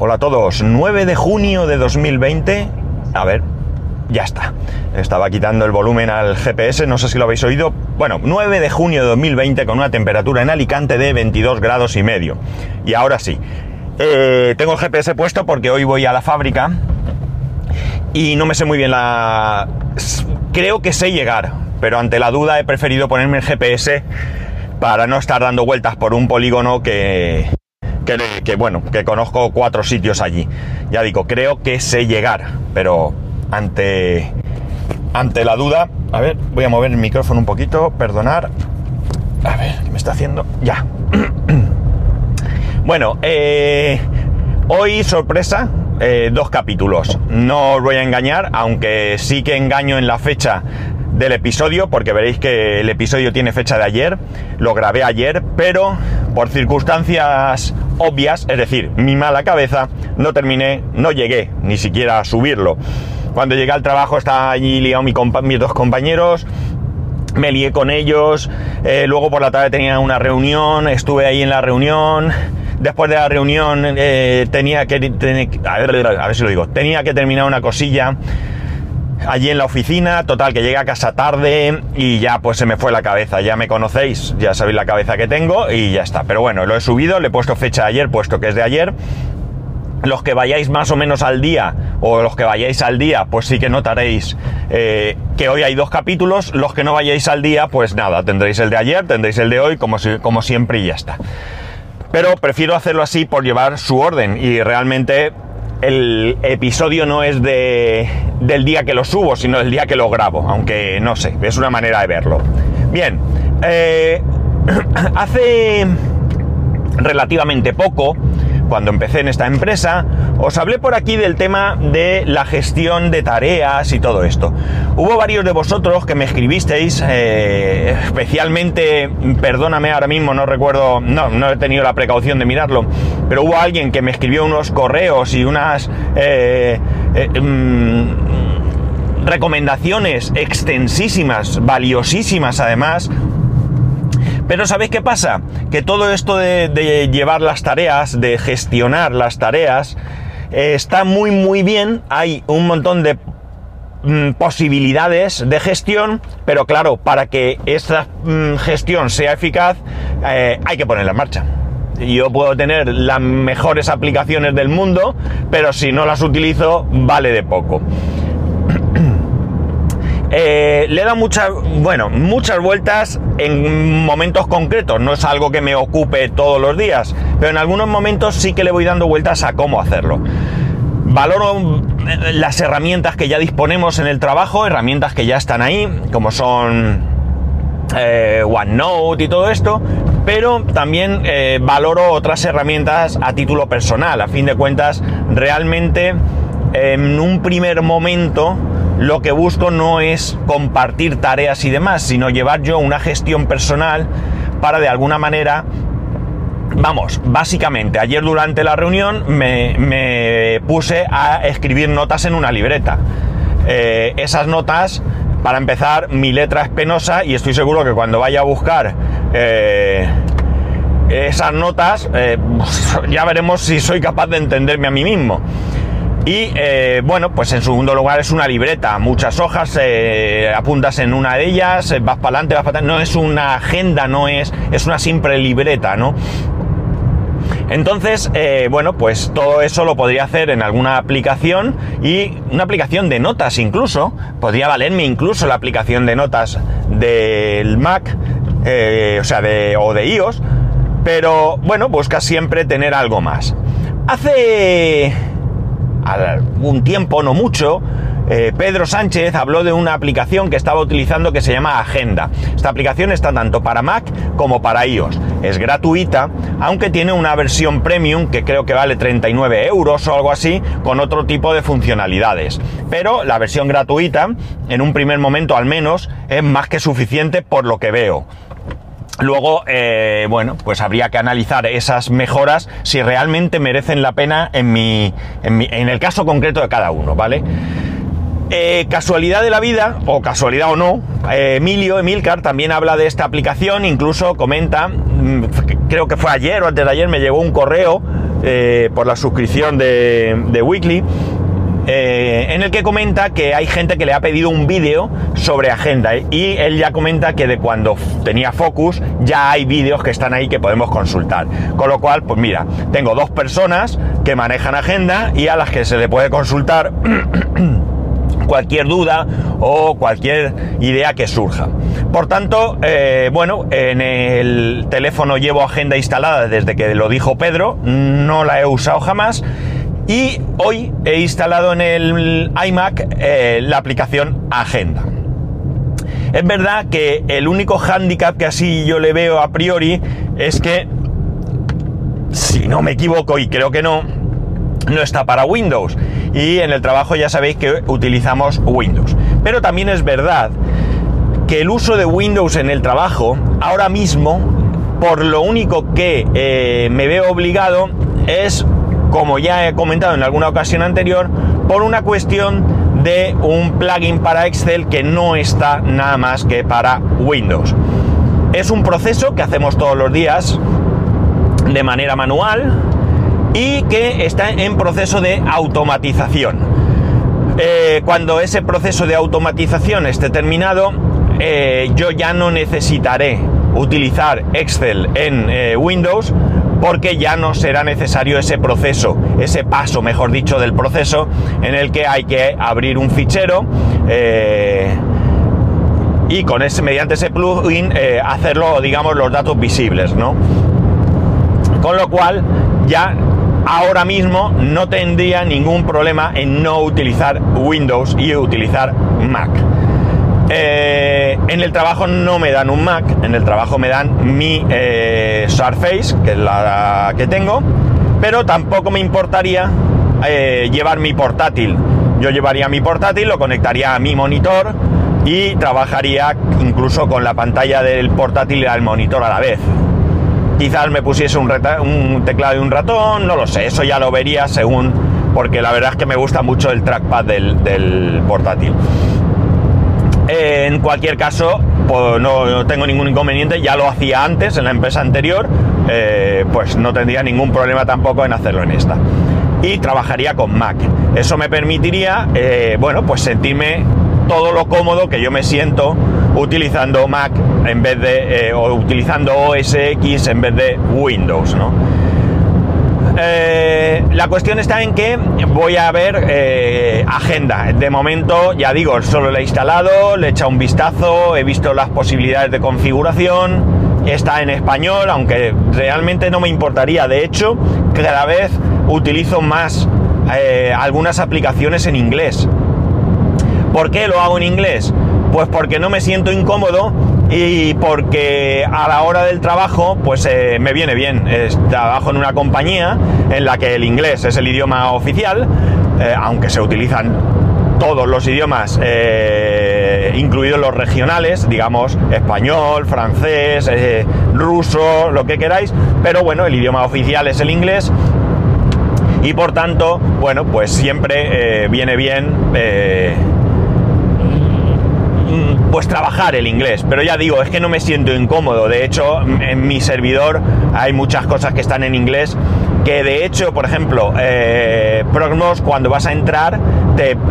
Hola a todos, 9 de junio de 2020. A ver, ya está. Estaba quitando el volumen al GPS, no sé si lo habéis oído. Bueno, 9 de junio de 2020 con una temperatura en Alicante de 22 grados y medio. Y ahora sí. Eh, tengo el GPS puesto porque hoy voy a la fábrica y no me sé muy bien la... Creo que sé llegar, pero ante la duda he preferido ponerme el GPS para no estar dando vueltas por un polígono que, que, bueno, que conozco cuatro sitios allí. Ya digo, creo que sé llegar, pero ante, ante la duda, a ver, voy a mover el micrófono un poquito, perdonar. A ver, ¿qué me está haciendo? Ya. bueno, eh, hoy sorpresa, eh, dos capítulos. No os voy a engañar, aunque sí que engaño en la fecha del episodio, porque veréis que el episodio tiene fecha de ayer, lo grabé ayer, pero por circunstancias obvias, es decir, mi mala cabeza, no terminé, no llegué ni siquiera a subirlo. Cuando llegué al trabajo estaba allí liado mi mis dos compañeros, me lié con ellos, eh, luego por la tarde tenía una reunión, estuve ahí en la reunión, después de la reunión eh, tenía que, a ver si lo digo, tenía que terminar una cosilla allí en la oficina, total que llegué a casa tarde y ya pues se me fue la cabeza, ya me conocéis, ya sabéis la cabeza que tengo y ya está. Pero bueno, lo he subido, le he puesto fecha de ayer, puesto que es de ayer. Los que vayáis más o menos al día, o los que vayáis al día, pues sí que notaréis eh, que hoy hay dos capítulos. Los que no vayáis al día, pues nada, tendréis el de ayer, tendréis el de hoy, como, como siempre y ya está. Pero prefiero hacerlo así por llevar su orden y realmente el episodio no es de, del día que lo subo, sino del día que lo grabo, aunque no sé, es una manera de verlo. Bien, eh, hace relativamente poco cuando empecé en esta empresa, os hablé por aquí del tema de la gestión de tareas y todo esto. Hubo varios de vosotros que me escribisteis, eh, especialmente, perdóname ahora mismo, no recuerdo, no, he tenido la precaución de mirarlo, pero hubo alguien que me escribió unos correos y unas... Eh, eh, mm, recomendaciones extensísimas, valiosísimas además, pero ¿sabéis qué pasa? Que todo esto de, llevar las tareas, de gestionar las tareas, eh, está muy muy bien. Hay un montón de mm, posibilidades de gestión, pero claro, para que esta mm, gestión sea eficaz, eh, hay que ponerla en marcha. Yo puedo tener las mejores aplicaciones del mundo, pero si no las utilizo, vale de poco. Eh, le da muchas, bueno, muchas vueltas en momentos concretos. No es algo que me ocupe todos los días, pero en algunos momentos sí que le voy dando vueltas a cómo hacerlo. Valoro eh, las herramientas que ya disponemos en el trabajo, herramientas que ya están ahí, como son eh, OneNote y todo esto, pero también valoro otras herramientas a título personal. A fin de cuentas, realmente en un primer momento lo que busco no es compartir tareas y demás, sino llevar yo una gestión personal para de alguna manera Vamos, básicamente, ayer durante la reunión me, puse a escribir notas en una libreta. Eh, esas notas, para empezar, mi letra es penosa y estoy seguro que cuando vaya a buscar eh, esas notas, eh, ya veremos si soy capaz de entenderme a mí mismo. Y eh, bueno, pues en segundo lugar es una libreta, muchas hojas, eh, apuntas en una de ellas, eh, vas para adelante, vas para atrás, no es una agenda, no es, es una simple libreta, ¿no? Entonces, bueno, pues todo eso lo podría hacer en alguna aplicación y una aplicación de notas incluso. Podría valerme incluso la aplicación de notas del Mac, o sea, de, o de iOS. Pero bueno, busca siempre tener algo más. Hace un tiempo, no mucho, eh, Pedro Sánchez habló de una aplicación que estaba utilizando que se llama Agenda. Esta aplicación está tanto para Mac como para iOS. Es gratuita, aunque tiene una versión premium que creo que vale 39 euros o algo así, con otro tipo de funcionalidades. Pero la versión gratuita, en un primer momento al menos, es más que suficiente por lo que veo. Luego, eh, bueno, pues habría que analizar esas mejoras si realmente merecen la pena en, mi, en, el caso concreto de cada uno, ¿vale? Eh, casualidad de la vida, o casualidad o no, eh, Emilio, Emilcar, también habla de esta aplicación, incluso comenta, mm, creo que fue ayer o antes de ayer, me llegó un correo por la suscripción de Weekly, eh, en el que comenta que hay gente que le ha pedido un vídeo sobre agenda y él ya comenta que de cuando tenía Focus ya hay vídeos que están ahí que podemos consultar. Con lo cual, pues mira, tengo dos personas que manejan agenda y a las que se le puede consultar cualquier duda o cualquier idea que surja. Por tanto, eh, bueno, en el teléfono llevo agenda instalada desde que lo dijo Pedro, no la he usado jamás y hoy he instalado en el iMac eh, la aplicación Agenda. Es verdad que el único hándicap que así yo le veo a priori es que, si no me equivoco y creo que no, no está para Windows. Y en el trabajo ya sabéis que utilizamos Windows. Pero también es verdad que el uso de Windows en el trabajo, ahora mismo, por lo único que eh, me veo obligado es como ya he comentado en alguna ocasión anterior, por una cuestión de un plugin para Excel que no está nada más que para Windows. Es un proceso que hacemos todos los días de manera manual y que está en proceso de automatización. Eh, cuando ese proceso de automatización esté terminado, eh, yo ya no necesitaré utilizar Excel en eh, Windows porque ya no será necesario ese proceso, ese paso, mejor dicho, del proceso en el que hay que abrir un fichero eh, y con ese, mediante ese plugin eh, hacerlo, digamos, los datos visibles, ¿no? Con lo cual ya ahora mismo no tendría ningún problema en no utilizar Windows y utilizar Mac. Eh, en el trabajo no me dan un Mac, en el trabajo me dan mi eh, Surface, que es la que tengo, pero tampoco me importaría eh, llevar mi portátil. Yo llevaría mi portátil, lo conectaría a mi monitor y trabajaría incluso con la pantalla del portátil y al monitor a la vez. Quizás me pusiese un, teclado y un ratón, no lo sé, eso ya lo vería según, porque la verdad es que me gusta mucho el trackpad del portátil en cualquier caso, pues no, tengo ningún inconveniente, ya lo hacía antes en la empresa anterior, eh, pues no tendría ningún problema tampoco en hacerlo en esta. Y trabajaría con Mac. Eso me permitiría, eh, bueno, pues sentirme todo lo cómodo que yo me siento utilizando Mac en vez de, eh, o utilizando OS X en vez de Windows, ¿no? Eh, la cuestión está en que voy a ver eh, agenda. De momento, ya digo, solo la he instalado, le he echado un vistazo, he visto las posibilidades de configuración. Está en español, aunque realmente no me importaría. De hecho, cada vez utilizo más eh, algunas aplicaciones en inglés. ¿Por qué lo hago en inglés? Pues porque no me siento incómodo y porque a la hora del trabajo pues eh, me viene bien. trabajo en una compañía en la que el inglés es el idioma oficial, eh, aunque se utilizan todos los idiomas, eh, incluidos los regionales, digamos español, francés, ruso, lo que queráis, pero bueno, el idioma oficial es el inglés y por tanto, bueno, pues siempre viene bien pues trabajar el inglés. Pero ya digo, es que no me siento incómodo. De hecho, en mi servidor hay muchas cosas que están en inglés. Que de hecho, por ejemplo, eh, Prognos, cuando vas a entrar,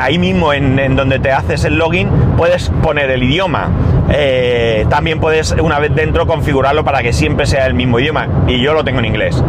ahí mismo en, donde te haces el login, puedes poner el idioma. Eh, también puedes, una vez dentro, configurarlo para que siempre sea el mismo idioma. Y yo lo tengo en inglés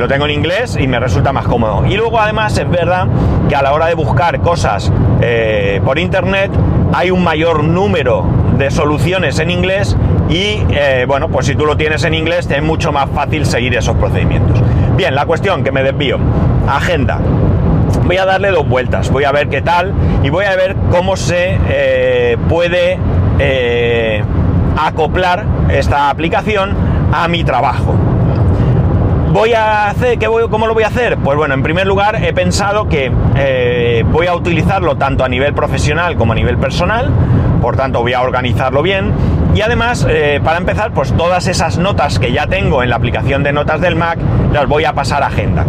lo tengo en inglés y me resulta más cómodo. Y luego además es verdad que a la hora de buscar cosas eh, por internet hay un mayor número de soluciones en inglés y eh, bueno, pues si tú lo tienes en inglés es mucho más fácil seguir esos procedimientos. Bien, la cuestión que me desvío, agenda. Voy a darle dos vueltas, voy a ver qué tal y voy a ver cómo se eh, puede acoplar esta aplicación a mi trabajo voy a hacer, ¿qué voy, ¿cómo lo voy a hacer? Pues bueno, en primer lugar he pensado que eh, voy a utilizarlo tanto a nivel profesional como a nivel personal, por tanto voy a organizarlo bien y además, eh, para empezar, pues todas esas notas que ya tengo en la aplicación de notas del Mac las voy a pasar a agenda.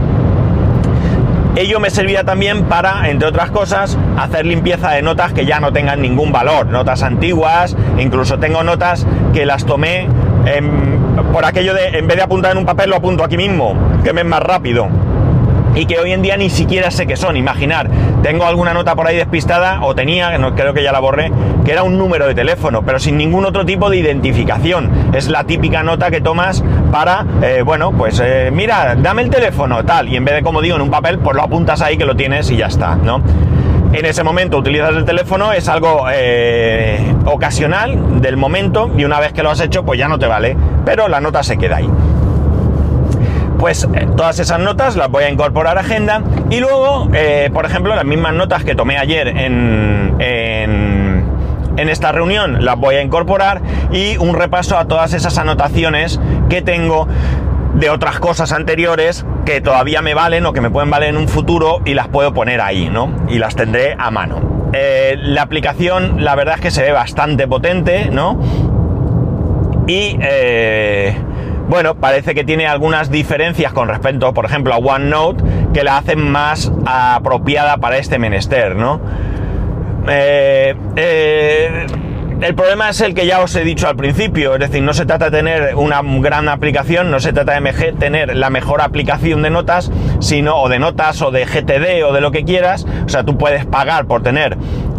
Ello me servirá también para, entre otras cosas, hacer limpieza de notas que ya no tengan ningún valor, notas antiguas, incluso tengo notas que las tomé por aquello de, en vez de apuntar en un papel, lo apunto aquí mismo, que me es más rápido. y que hoy en día ni siquiera sé qué son. Imaginar, tengo alguna nota por ahí despistada, o tenía, no, creo que ya la borré, que era un número de teléfono, pero sin ningún otro tipo de identificación. Es la típica nota que tomas para, eh, bueno, pues eh, mira, dame el teléfono, tal, y en vez de, como digo, en un papel, pues lo apuntas ahí que lo tienes y ya está, ¿no? En ese momento utilizas el teléfono, es algo eh, ocasional del momento y una vez que lo has hecho pues ya no te vale, pero la nota se queda ahí. Pues eh, todas esas notas las voy a incorporar a agenda y luego, eh, por ejemplo, las mismas notas que tomé ayer en, en, en, esta reunión las voy a incorporar y un repaso a todas esas anotaciones que tengo de otras cosas anteriores que todavía me valen o que me pueden valer en un futuro y las puedo poner ahí, ¿no? Y las tendré a mano. Eh, la aplicación, la verdad es que se ve bastante potente, ¿no? Y bueno, parece que tiene algunas diferencias con respecto, por ejemplo, a OneNote, que la hacen más apropiada para este menester, ¿no? Eh, eh, el problema es el que ya os he dicho al principio, es decir, no se trata de tener una gran aplicación, no se trata de tener la mejor aplicación de notas, sino o de notas o de GTD o de lo que quieras, o sea, tú puedes pagar por tener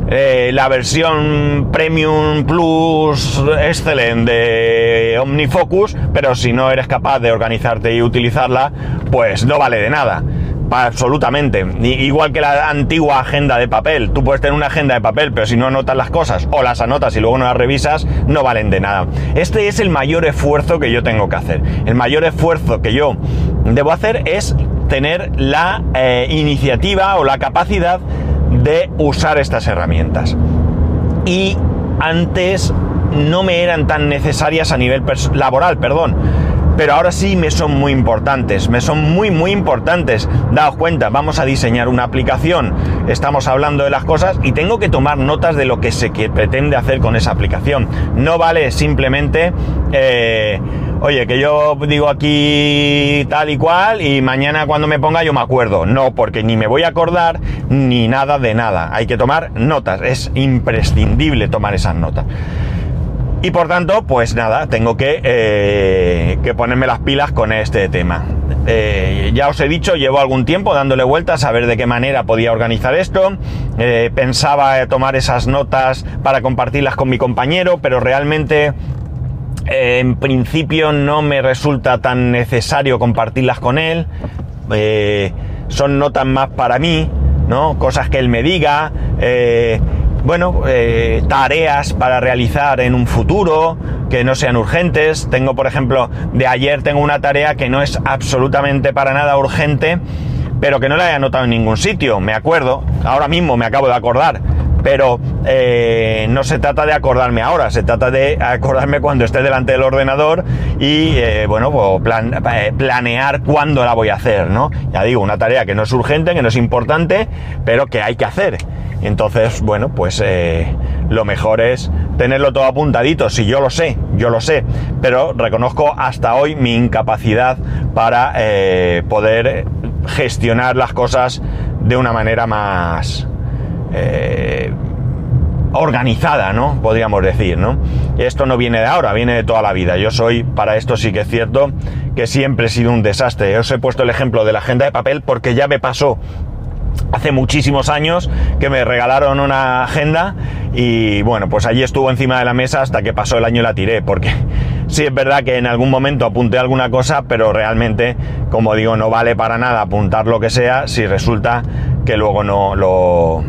eh, la versión Premium Plus Excellent de OmniFocus, pero si no eres capaz de organizarte y utilizarla, pues no vale de nada. Absolutamente. Igual que la antigua agenda de papel. Tú puedes tener una agenda de papel, pero si no anotas las cosas o las anotas y luego no las revisas, no valen de nada. Este es el mayor esfuerzo que yo tengo que hacer. El mayor esfuerzo que yo debo hacer es tener la eh, iniciativa o la capacidad de usar estas herramientas. Y antes no me eran tan necesarias a nivel laboral, perdón. Pero ahora sí me son muy importantes, me son muy muy importantes. Daos cuenta, vamos a diseñar una aplicación, estamos hablando de las cosas y tengo que tomar notas de lo que se pretende hacer con esa aplicación. No vale simplemente eh, oye, que yo digo aquí tal y cual y mañana cuando me ponga yo me acuerdo. No, porque ni me voy a acordar ni nada de nada. Hay que tomar notas, es imprescindible tomar esas notas. Y por tanto, pues nada, tengo que, eh, ponerme las pilas con este tema. Eh, ya os he dicho, llevo algún tiempo dándole vueltas a ver de qué manera podía organizar esto. Eh, pensaba tomar esas notas para compartirlas con mi compañero, pero realmente en principio no me resulta tan necesario compartirlas con él. Son notas más para mí, ¿no? Cosas que él me diga. Bueno, eh, tareas para realizar en un futuro que no sean urgentes. Tengo, por ejemplo, de ayer tengo una tarea que no es absolutamente para nada urgente, pero que no la he anotado en ningún sitio. Me acuerdo, ahora mismo me acabo de acordar pero eh, no se trata de acordarme ahora, se trata de acordarme cuando esté delante del ordenador y, eh, bueno, pues eh, planear cuándo la voy a hacer, ¿no? Ya digo, una tarea que no es urgente, que no es importante, pero que hay que hacer. Entonces, bueno, pues lo mejor es tenerlo todo apuntadito, si yo lo sé, yo lo sé, pero reconozco hasta hoy mi incapacidad para poder gestionar las cosas de una manera más, eh, organizada, ¿no? Podríamos decir, ¿no? Esto no viene de ahora, viene de toda la vida. Yo soy, para esto sí que es cierto, que siempre he sido un desastre. Os he puesto el ejemplo de la agenda de papel porque ya me pasó hace muchísimos años que me regalaron una agenda y bueno, pues allí estuvo encima de la mesa hasta que pasó el año y la tiré, porque sí es verdad que en algún momento apunté alguna cosa, pero realmente, como digo, no vale para nada apuntar lo que sea si resulta que luego no lo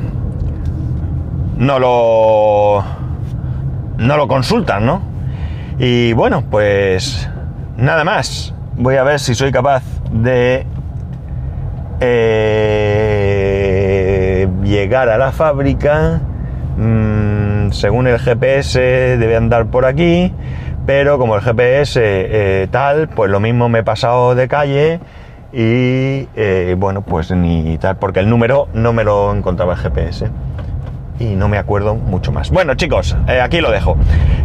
no lo, no lo consultan, ¿no? Y bueno, pues nada más. Voy a ver si soy capaz de eh, llegar a la fábrica. Mm, según el GPS debe andar por aquí, pero como el GPS eh, tal, pues lo mismo me he pasado de calle y eh, bueno, pues ni tal, porque el número no me lo encontraba el GPS y no me acuerdo mucho más. Bueno, chicos, eh, aquí lo dejo.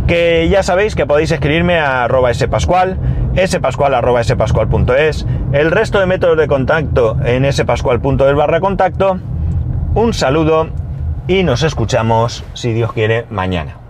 Que ya sabéis que podéis escribirme a arroba spascual, spascual arroba spascual.es, el resto de métodos de contacto en spascual.es barra contacto. Un saludo y nos escuchamos, si Dios quiere, mañana.